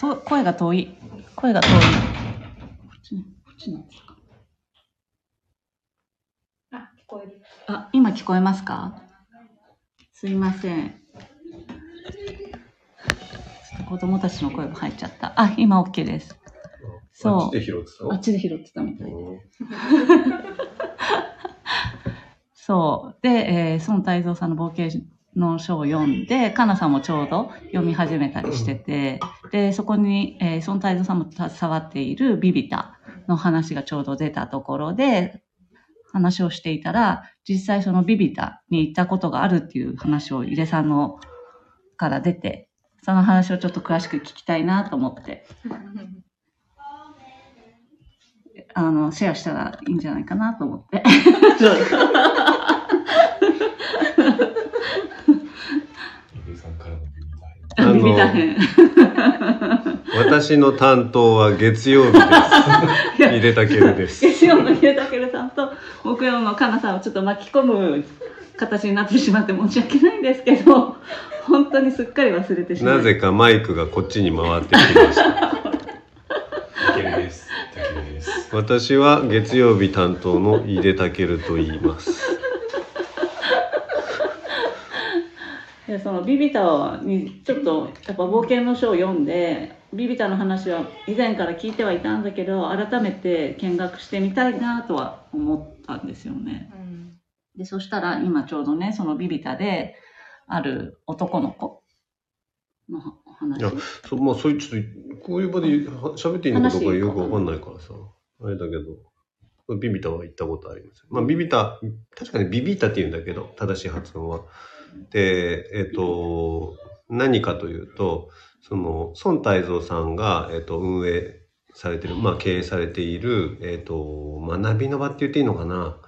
声が遠い。声が遠い。こっちこっちなんですかあ、聞こえる。あ、今聞こえますか？すいません。ちょっと子供たちの声が入っちゃった。あ、今 OK です。そうあっちで拾ってたの？あっちで拾ってたみたい。うん そう。で、えー、孫泰造さんの冒険の書を読んで、かなさんもちょうど読み始めたりしてて、で、そこに、えー、孫泰造さんも携わっているビビタの話がちょうど出たところで、話をしていたら、実際そのビビタに行ったことがあるっていう話を井出さんのから出て、その話をちょっと詳しく聞きたいなと思って、あの、シェアしたらいいんじゃないかなと思って。井出さんからのビビタイあのビビタ編。私の担当は月曜日です。井出武です。月曜の秀武さんと木曜のかなさんをちょっと巻き込む形になってしまって申し訳ないんですけど、本当にすっかり忘れてしまなぜかマイクがこっちに回ってきました。私は月曜日担当の井出武と言います。でそのビビタにちょっとやっぱ冒険の書を読んでビビタの話は以前から聞いてはいたんだけど改めて見学してみたいなとは思ったんですよね。うん。でそしたら今ちょうどねそのビビタである男の子の話いやそまあそういうちょっとこういう場では喋っていいのかどうかよくわかんないからさあれだけどビビタは行ったことあります。まあビビタ確かにビビタって言うんだけど正しい発音は。でえっ、と何かというとその孫泰造さんが、えっと運営されてるまあ経営されている、えっと学びの場って言っていいのかな。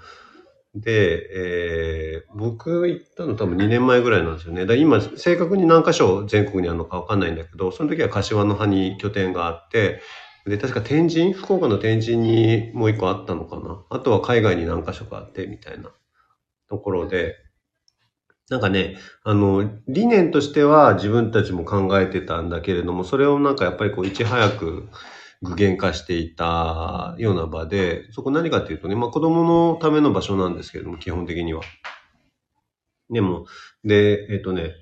で、えー僕行ったの多分2年前ぐらいなんですよね。だ今、正確に何箇所全国にあるのかわかんないんだけど、その時は柏の葉に拠点があって、で、確か天神、福岡の天神にもう一個あったのかな。あとは海外に何箇所かあって、みたいなところで、なんかね、あの、理念としては自分たちも考えてたんだけれども、それをなんかやっぱりこう、いち早く具現化していたような場で、そこ何かっていうとね、まあ子供のための場所なんですけれども、基本的には。でも、で、えっ、とね、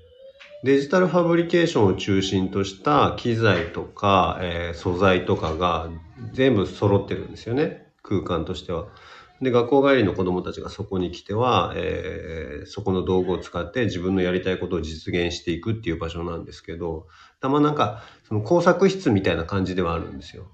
デジタルファブリケーションを中心とした機材とか、えー素材とかが全部揃ってるんですよね。空間としては。で、学校帰りの子供たちがそこに来ては、えーそこの道具を使って自分のやりたいことを実現していくっていう場所なんですけど、たまなんか、その工作室みたいな感じではあるんですよ。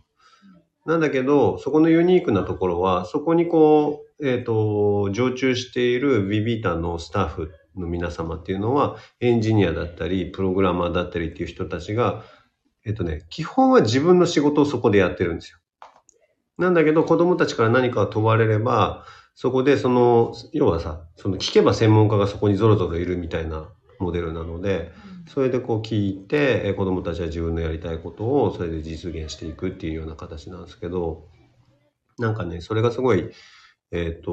なんだけど、そこのユニークなところは、そこにこう、えっ、と、常駐しているビビータのスタッフの皆様っていうのは、エンジニアだったり、プログラマーだったりっていう人たちが、えっ、とね、基本は自分の仕事をそこでやってるんですよ。なんだけど、子供たちから何かを問われれば、そこでその、要はさ、その聞けば専門家がそこにゾロゾロいるみたいなモデルなので、それでこう聞いて、えー子供たちは自分のやりたいことをそれで実現していくっていうような形なんですけど、なんかね、それがすごい、えっ、と、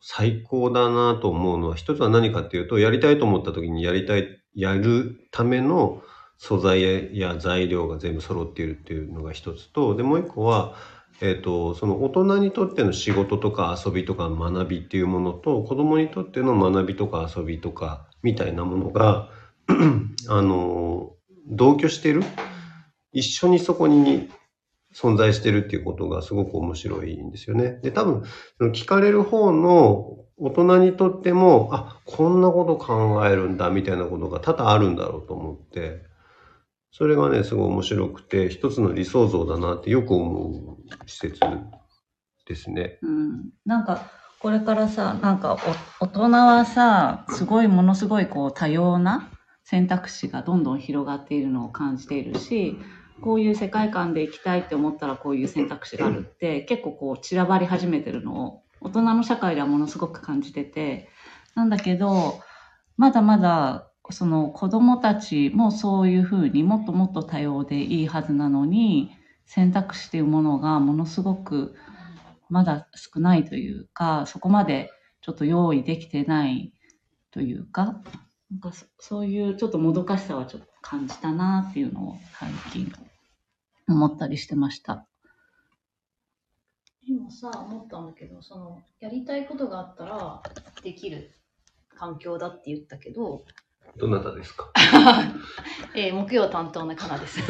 最高だなと思うのは、一つは何かっていうと、やりたいと思った時にやりたい、やるための素材や材料が全部揃っているっていうのが一つと、で、もう一個は、えっ、と、その大人にとっての仕事とか遊びとか学びっていうものと、子供にとっての学びとか遊びとかみたいなものが、あの、同居してる一緒にそこに存在してるっていうことがすごく面白いんですよね。で、多分、その聞かれる方の大人にとっても、あ、こんなこと考えるんだみたいなことが多々あるんだろうと思って、それがね、すごい面白くて、一つの理想像だなってよく思う施設ですね。うん、なんかこれからさなんかお大人はさすごいものすごいこう多様な選択肢がどんどん広がっているのを感じているしこういう世界観で生きたいって思ったらこういう選択肢があるって結構こう散らばり始めてるのを大人の社会ではものすごく感じててなんだけどまだまだその子供たちもそういうふうにもっともっと多様でいいはずなのに選択肢というものがものすごくまだ少ないというか、そこまでちょっと用意できてないというか、なんかそそういうちょっともどかしさはちょっと感じたなっていうのを最近思ったりしてました。今さ思ったんだけどそのやりたいことがあったらできる環境だって言ったけど、どなたですか？えー木曜担当のかなです。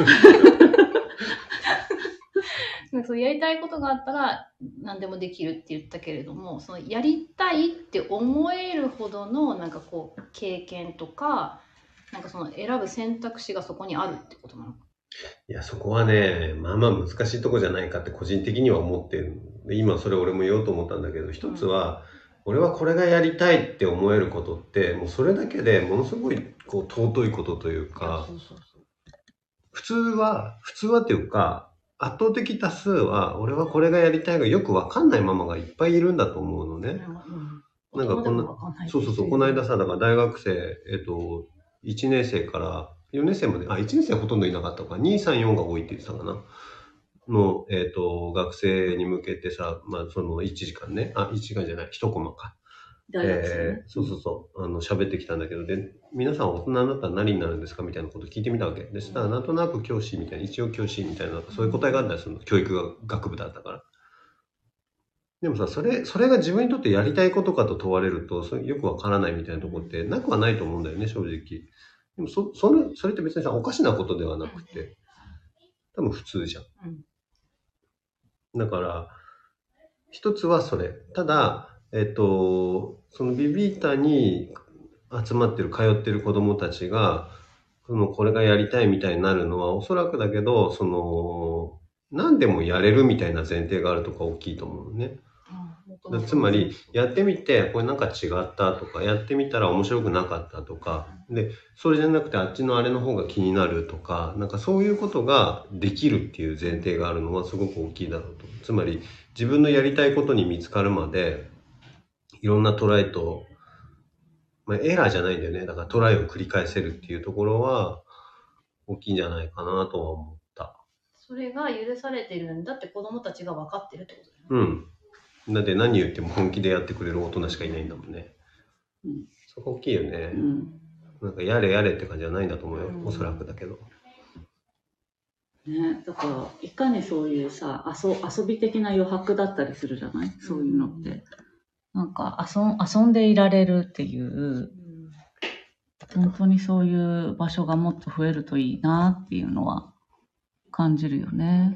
なんかそうやりたいことがあったら何でもできるって言ったけれどもそのやりたいって思えるほどのなんかこう経験とかなんかその選ぶ選択肢がそこにあるってことなの？かいや、そこはね、まあまあ難しいとこじゃないかって個人的には思ってる。で今それ俺も言おうと思ったんだけど、一つは、俺はこれがやりたいって思えることって、もうそれだけでものすごいこう尊いことというか、普通は、普通はっていうか、圧倒的多数は、俺はこれがやりたいがよくわかんないママがいっぱいいるんだと思うのね。うんなんかこんなそうそうそう、この間さ、だから大学生、えっと、1年生から4年生まで、あ、1年生はほとんどいなかったのか、2、3、4が多いって言ってたかな。の、えっと、学生に向けてさ、まあ、その1時間ね、あ、1時間じゃない、1コマか。大学生ねえーそうそうそう、あの、喋ってきたんだけど、で、皆さん大人になったら何になるんですかみたいなこと聞いてみたわけ。で、そしたら、なんとなく教師みたいな、一応教師みたいな、そういう答えがあったりするの。教育学部だったから。でもさ、それ、それが自分にとってやりたいことかと問われると、それよくわからないみたいなところってなくはないと思うんだよね、正直。でもそ、それ、それって別にさ、おかしなことではなくて、多分普通じゃん。だから、一つはそれ。ただ、えっと、そのビビータに集まってる、通ってる子供たちが、その、これがやりたいみたいになるのは、おそらくだけど、その、何でもやれるみたいな前提があるとか大きいと思うのね。だつまり、やってみて、これなんか違ったとか、やってみたら面白くなかったとか、で、それじゃなくてあっちのあれの方が気になるとか、なんかそういうことができるっていう前提があるのはすごく大きいだろうと。つまり、自分のやりたいことに見つかるまで、いろんなトライと、まあ、エラーじゃないんだよね。だからトライを繰り返せるっていうところは、大きいんじゃないかなとは思った。それが許されてるんだって子供たちが分かってるってことだよね。うん。だって何言っても本気でやってくれる大人しかいないんだもんね。うんそこ大きいよね。うんなんかやれやれって感じじゃないんだと思うよ。うんおそらくだけど。ね、だからいかにそういうさ遊遊び的な余白だったりするじゃない？そういうのって。なんか遊ん遊んでいられるっていう本当にそういう場所がもっと増えるといいなっていうのは感じるよね。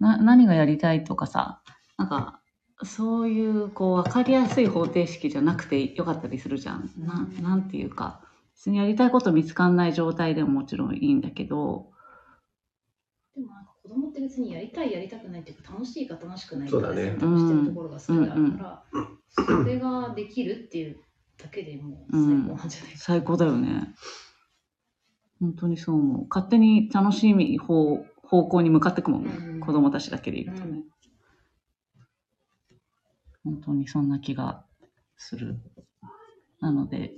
な何がやりたいとかさ、なんか、そういう、こう、わかりやすい方程式じゃなくてよかったりするじゃん。ななんていうか、別にやりたいこと見つかんない状態でももちろんいいんだけど、でもなんか子供って別にやりたいやりたくないっていうか楽しいか楽しくないかそうだね選択してるところがそれあるから、それができるっていうだけでもう最高なんじゃないか最高だよね。本当にそう思う。勝手に楽しみ方方向に向かってくもんね。うん子供たちだけでいるとね。本当にそんな気がする。なので、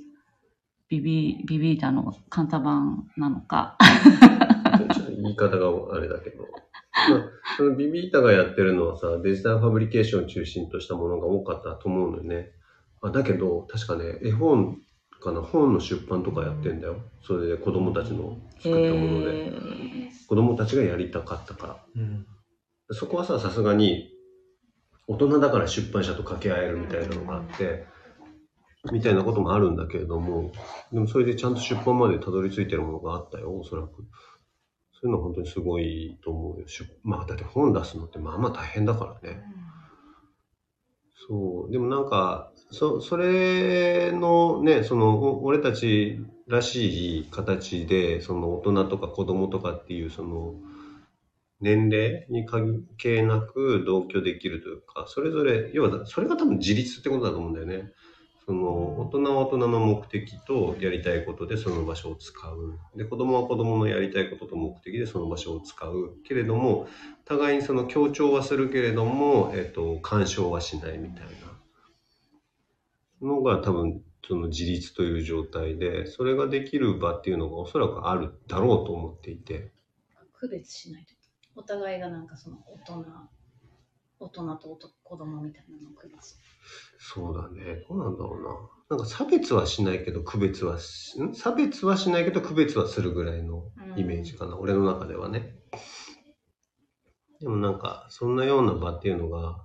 ビビ、ビビータのカンタ版なのか、ちょっと言い方があれだけど。まあ、そのビビータがやってるのはさ、デジタルファブリケーションを中心としたものが多かったと思うのよね。あだけど、確かね、絵本かな、本の出版とかやってんだよ。それで子供たちの作ったもので。えー子供たちがやりたかったから。うん。そこはさ、さすがに、大人だから出版社と掛け合えるみたいなのがあって、みたいなこともあるんだけれども、でもそれでちゃんと出版までたどり着いてるものがあったよ、おそらく。そういうのは本当にすごいと思うよ。まあ、だって本出すのってまあまあ大変だからね。そう。でもなんか、そ、それのね、その、俺たちらしい形で、その大人とか子供とかっていう、その、年齢に関係なく同居できるというか、それぞれ、要は、それが多分自立ってことだと思うんだよね。その、大人は大人の目的とやりたいことでその場所を使う。で、子供は子供のやりたいことと目的でその場所を使う。けれども、互いにその強調はするけれども、えっと、干渉はしないみたいなのが多分、その自立という状態で、それができる場っていうのがおそらくあるだろうと思っていて。区別しないとお互いがなんかその大人大人と男子供みたいなのを区別そうだね。どうなんだろうな。なんか差別はしないけど区別はし、ん？差別はしないけど区別はするぐらいのイメージかな。俺の中ではね。でもなんか、そんなような場っていうのが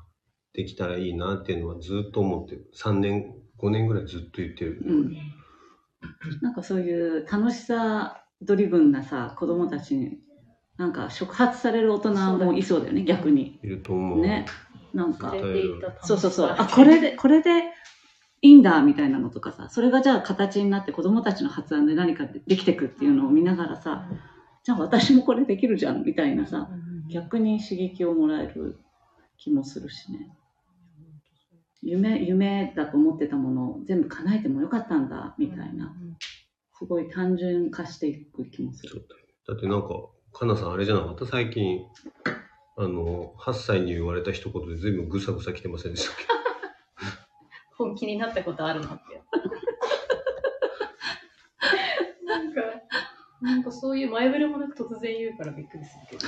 できたらいいなっていうのはずっと思ってる。3年、5年ぐらいずっと言ってる。うん。なんかそういう楽しさドリブンなさ、子供たちに、なんか触発される大人もいそうだよね、逆に。いると思う。ね。なんか、そうそうそう。あ、これで、これでいいんだ、みたいなのとかさ、それがじゃあ形になって子供たちの発案で何かできてくっていうのを見ながらさ、じゃあ私もこれできるじゃん、みたいなさ、逆に刺激をもらえる気もするしね。夢、夢だと思ってたものを全部叶えてもよかったんだ、みたいな、すごい単純化していく気もする。だってなんか、かなさんあれじゃなかった？最近、あの、8歳に言われた一言で全部ぐさぐさ来てませんでしたっけ？本気になったことあるのって。なんか、なんかそういう前触れもなく突然言うからびっくりするけ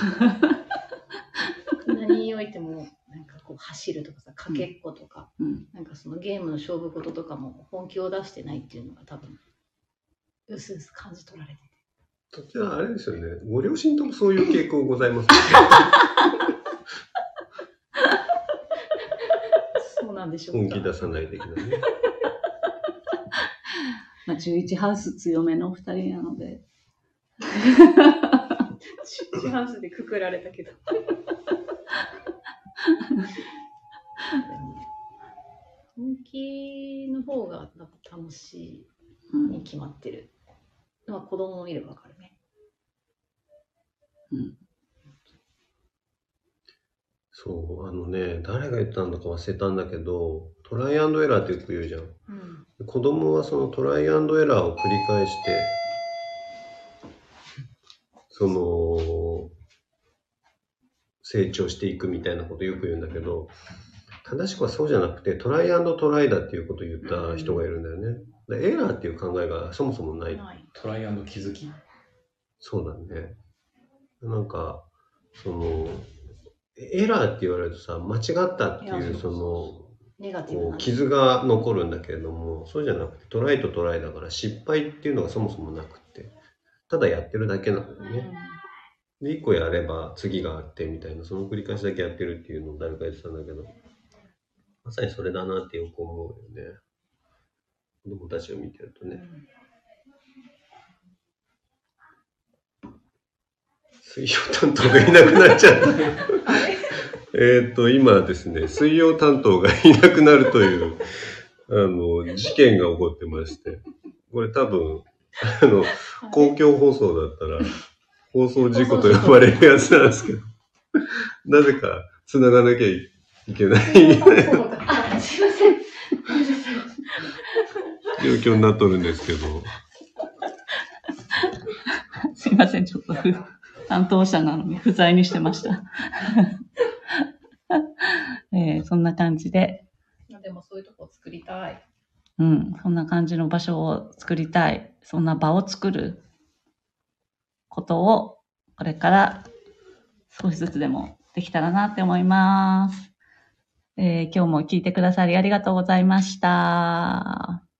ど。何においても、なんかこう走るとかさ、かけっことか、うん。なんかそのゲームの勝負事とかも本気を出してないっていうのが多分、うすうす感じ取られてて。じゃああれですよね。ご両親ともそういう傾向ございます、そうなんでしょうか。本気出さない的なね。まあ、11ハウス強めのお二人なので、シ ハウスでくくられたけど。本気の方がなんか楽しうんいに決まってる。まあ子供も見ればわかるね。そう、あのね、誰が言ったんだか忘れたんだけど、トライアンドエラーってよく言うじゃん。うん。子供はそのトライアンドエラーを繰り返して、その、成長していくみたいなことよく言うんだけど、正しくはそうじゃなくて、 try and try だっていうことを言った人がいるんだよね。でエラーっていう考えがそもそもない。ない。 try and 気づき？そうだね。なんか、その、エラーって言われるとさ、間違ったっていう、そうその、ネガティブな。こう傷が残るんだけれどもそうじゃなくてトライとトライだから失敗っていうのがそもそもなくってただやってるだけなんだよね。で1個やれば次があってみたいなその繰り返しだけやってるっていうのを誰か言ってたんだけどまさにそれだなってよく思うよね子供たちを見てるとね。うん水曜担当がいなくなっちゃった。えっと、今ですね、水曜担当がいなくなるという、あの、事件が起こってまして、これ多分、あの、公共放送だったら、放送事故と呼ばれるやつなんですけど、なぜか繋がなきゃいけないあ、すいません。状況になっとるんですけど、すいません、ちょっとふ担当者なのに不在にしてました。えーそんな感じで、でもそういうとこ作りたい。うん、そんな感じの場所を作りたい。そんな場を作ることを、これから少しずつでもできたらなって思います。えー今日も聞いてくださりありがとうございました。